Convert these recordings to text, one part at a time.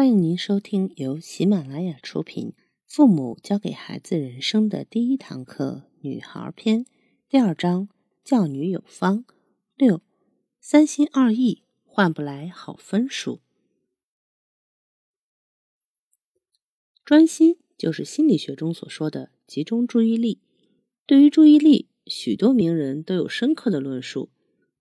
欢迎您收听由喜马拉雅出品、父母教给孩子人生的第一堂课《女孩篇》第二章“教女有方”六三心二意换不来好分数。专心就是心理学中所说的集中注意力。对于注意力，许多名人都有深刻的论述。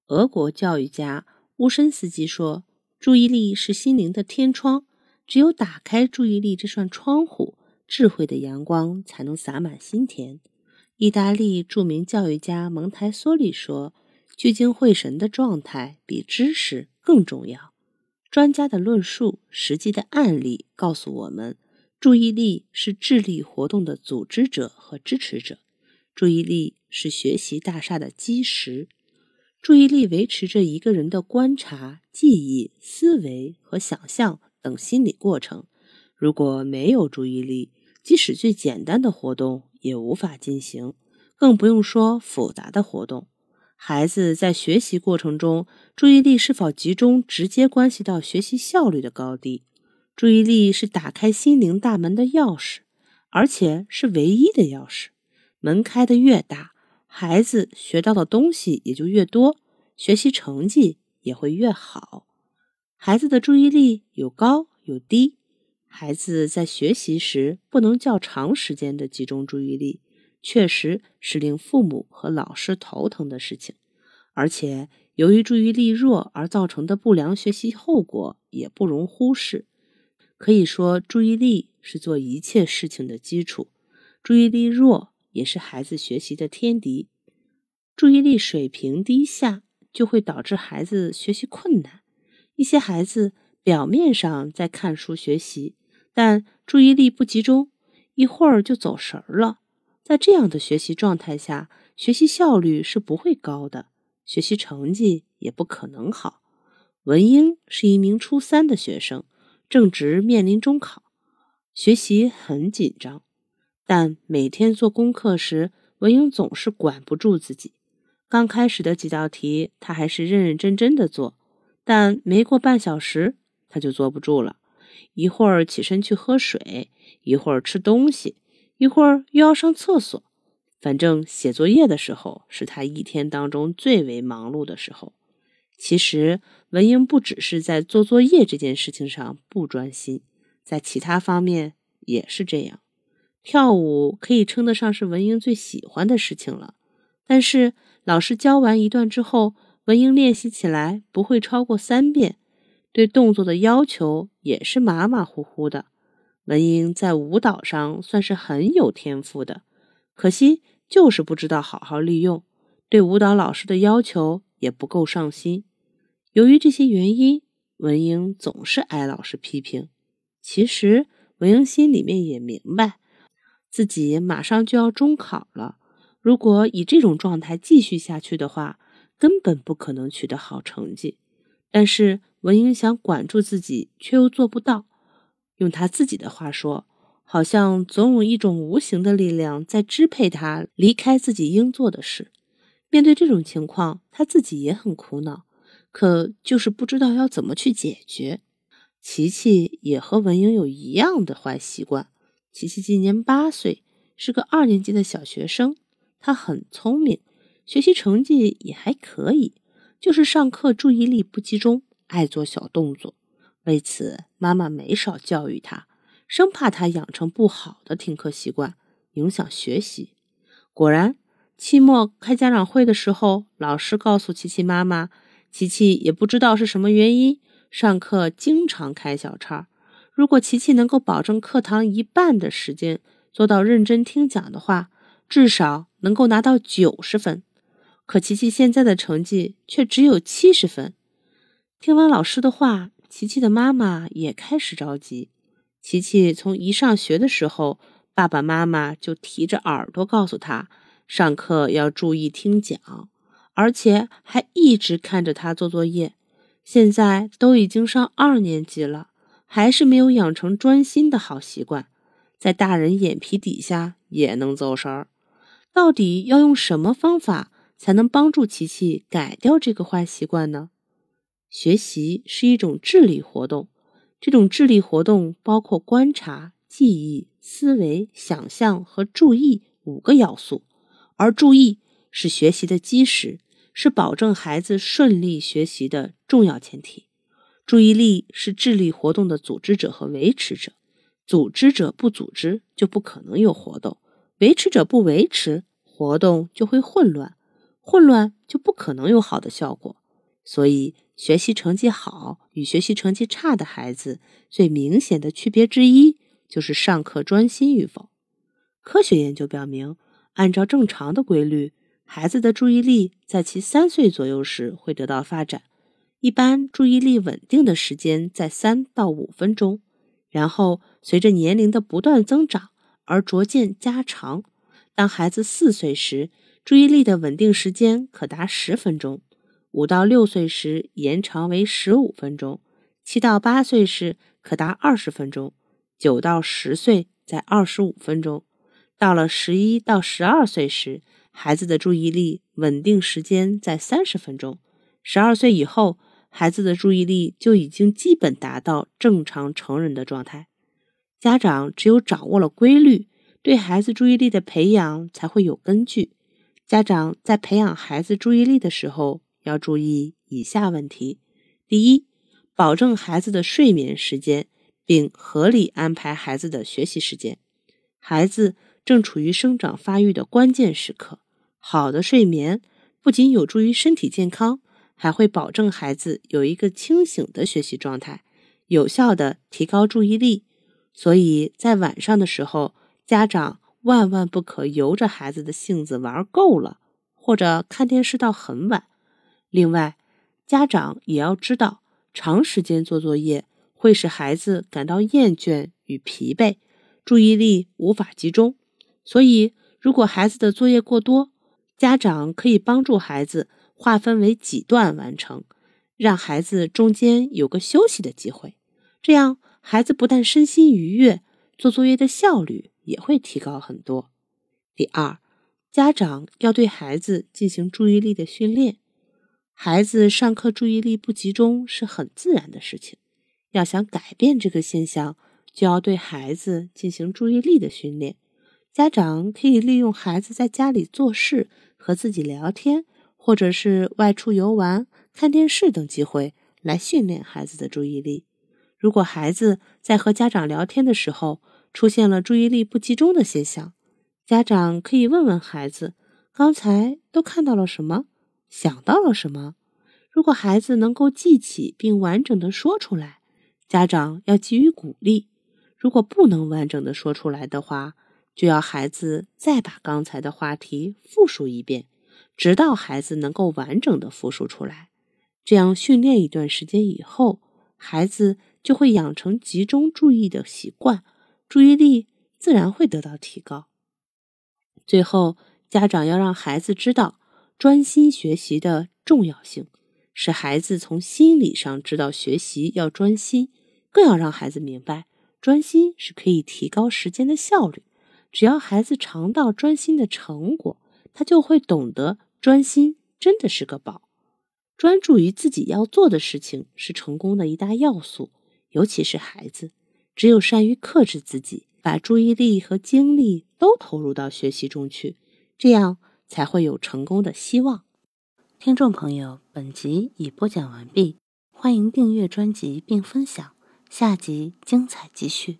俄国教育家乌申斯基说：“注意力是心灵的天窗。”只有打开注意力这扇窗户，智慧的阳光才能洒满心田。意大利著名教育家蒙台梭利说：“聚精会神的状态比知识更重要。”专家的论述、实际的案例告诉我们，注意力是智力活动的组织者和支持者。注意力是学习大厦的基石。注意力维持着一个人的观察、记忆、思维和想象。等心理过程，如果没有注意力，即使最简单的活动也无法进行，更不用说复杂的活动。孩子在学习过程中，注意力是否集中，直接关系到学习效率的高低。注意力是打开心灵大门的钥匙，而且是唯一的钥匙。门开的越大，孩子学到的东西也就越多，学习成绩也会越好。孩子的注意力有高有低，孩子在学习时不能较长时间的集中注意力，确实是令父母和老师头疼的事情。而且，由于注意力弱而造成的不良学习后果也不容忽视。可以说，注意力是做一切事情的基础，注意力弱也是孩子学习的天敌。注意力水平低下，就会导致孩子学习困难。一些孩子表面上在看书学习，但注意力不集中，一会儿就走神儿了。在这样的学习状态下，学习效率是不会高的，学习成绩也不可能好。文英是一名初三的学生，正值面临中考，学习很紧张。但每天做功课时，文英总是管不住自己。刚开始的几道题，他还是认认真真的做。但没过半小时，他就坐不住了，一会儿起身去喝水，一会儿吃东西，一会儿又要上厕所。反正写作业的时候是他一天当中最为忙碌的时候。其实文英不只是在做作业这件事情上不专心，在其他方面也是这样。跳舞可以称得上是文英最喜欢的事情了，但是老师教完一段之后。文英练习起来不会超过三遍，对动作的要求也是马马虎虎的。文英在舞蹈上算是很有天赋的，可惜就是不知道好好利用，对舞蹈老师的要求也不够上心。由于这些原因，文英总是挨老师批评。其实文英心里面也明白，自己马上就要中考了，如果以这种状态继续下去的话，根本不可能取得好成绩，但是文英想管住自己，却又做不到。用他自己的话说，好像总有一种无形的力量在支配他离开自己应做的事。面对这种情况，他自己也很苦恼，可就是不知道要怎么去解决。琪琪也和文英有一样的坏习惯。琪琪今年八岁，是个二年级的小学生，他很聪明。学习成绩也还可以，就是上课注意力不集中，爱做小动作。为此，妈妈没少教育他，生怕他养成不好的听课习惯，影响学习。果然，期末开家长会的时候，老师告诉琪琪妈妈，琪琪也不知道是什么原因，上课经常开小差。如果琪琪能够保证课堂一半的时间做到认真听讲的话，至少能够拿到九十分。可琪琪现在的成绩却只有七十分。听完老师的话，琪琪的妈妈也开始着急。琪琪从一上学的时候，爸爸妈妈就提着耳朵告诉他，上课要注意听讲，而且还一直看着他做作业。现在都已经上二年级了，还是没有养成专心的好习惯，在大人眼皮底下也能走神儿。到底要用什么方法？才能帮助琪琪改掉这个坏习惯呢？学习是一种智力活动，这种智力活动包括观察、记忆、思维、想象和注意五个要素，而注意是学习的基石，是保证孩子顺利学习的重要前提。注意力是智力活动的组织者和维持者，组织者不组织就不可能有活动，维持者不维持，活动就会混乱，混乱就不可能有好的效果。所以。学习成绩好与学习成绩差的孩子最明显的区别之一，就是上课专心与否。科学研究表明，按照正常的规律，孩子的注意力在其三岁左右时会得到发展，一般注意力稳定的时间在三到五分钟，然后随着年龄的不断增长而逐渐加长。当孩子四岁时，注意力的稳定时间可达十分钟。五到六岁时延长为十五分钟，七到八岁时可达二十分钟，九到十岁在二十五分钟，到了十一到十二岁时，孩子的注意力稳定时间在三十分钟。十二岁以后，孩子的注意力就已经基本达到正常成人的状态。家长只有掌握了规律，对孩子注意力的培养才会有根据。家长在培养孩子注意力的时候。要注意以下问题：第一，保证孩子的睡眠时间，并合理安排孩子的学习时间。孩子正处于生长发育的关键时刻，好的睡眠不仅有助于身体健康，还会保证孩子有一个清醒的学习状态，有效的提高注意力。所以在晚上的时候，家长万万不可由着孩子的性子玩够了，或者看电视到很晚。另外，家长也要知道，长时间做作业会使孩子感到厌倦与疲惫，注意力无法集中。所以，如果孩子的作业过多，家长可以帮助孩子划分为几段完成，让孩子中间有个休息的机会。这样，孩子不但身心愉悦，做作业的效率也会提高很多。第二，家长要对孩子进行注意力的训练。孩子上课注意力不集中是很自然的事情，要想改变这个现象，就要对孩子进行注意力的训练。家长可以利用孩子在家里做事、和自己聊天，或者是外出游玩、看电视等机会来训练孩子的注意力。如果孩子在和家长聊天的时候出现了注意力不集中的现象，家长可以问问孩子：“刚才都看到了什么？”想到了什么？如果孩子能够记起并完整的说出来，家长要给予鼓励；如果不能完整的说出来的话，就要孩子再把刚才的话题复述一遍，直到孩子能够完整的复述出来。这样训练一段时间以后，孩子就会养成集中注意的习惯，注意力自然会得到提高。最后，家长要让孩子知道。专心学习的重要性，使孩子从心理上知道学习要专心，更要让孩子明白，专心是可以提高时间的效率。只要孩子尝到专心的成果，他就会懂得专心真的是个宝。专注于自己要做的事情是成功的一大要素，尤其是孩子，只有善于克制自己，把注意力和精力都投入到学习中去，这样。才会有成功的希望。听众朋友，本集已播讲完毕，欢迎订阅专辑并分享，下集精彩继续。